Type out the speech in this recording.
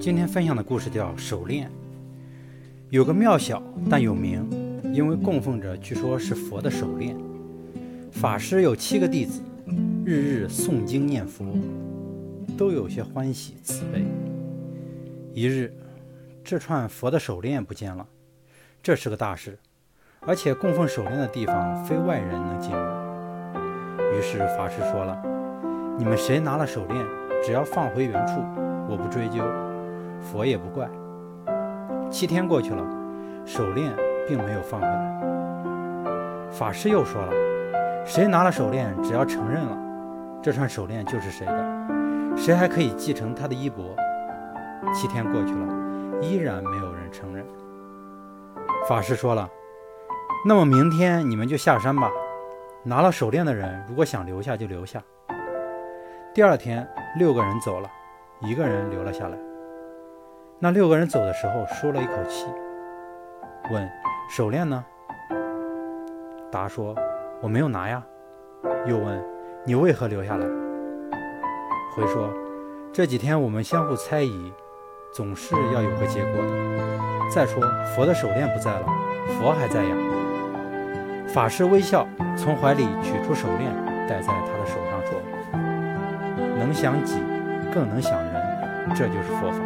今天分享的故事叫《手链》。有个庙小但有名，因为供奉着据说是佛的手链。法师有七个弟子，日日诵经念佛，都有些欢喜慈悲。一日，这串佛的手链不见了，这是个大事，而且供奉手链的地方非外人能进入。于是法师说了：“你们谁拿了手链，只要放回原处，我不追究。”佛也不怪。七天过去了，手链并没有放回来。法师又说了：“谁拿了手链，只要承认了，这串手链就是谁的，谁还可以继承他的衣钵。”七天过去了，依然没有人承认。法师说了：“那么明天你们就下山吧。拿了手链的人，如果想留下就留下。”第二天，六个人走了，一个人留了下来。那六个人走的时候，舒了一口气，问：“手链呢？”答说：“我没有拿呀。”又问：“你为何留下来？”回说：“这几天我们相互猜疑，总是要有个结果的。再说佛的手链不在了，佛还在呀。”法师微笑，从怀里取出手链，戴在他的手上，说：“能想己，更能想人，这就是佛法。”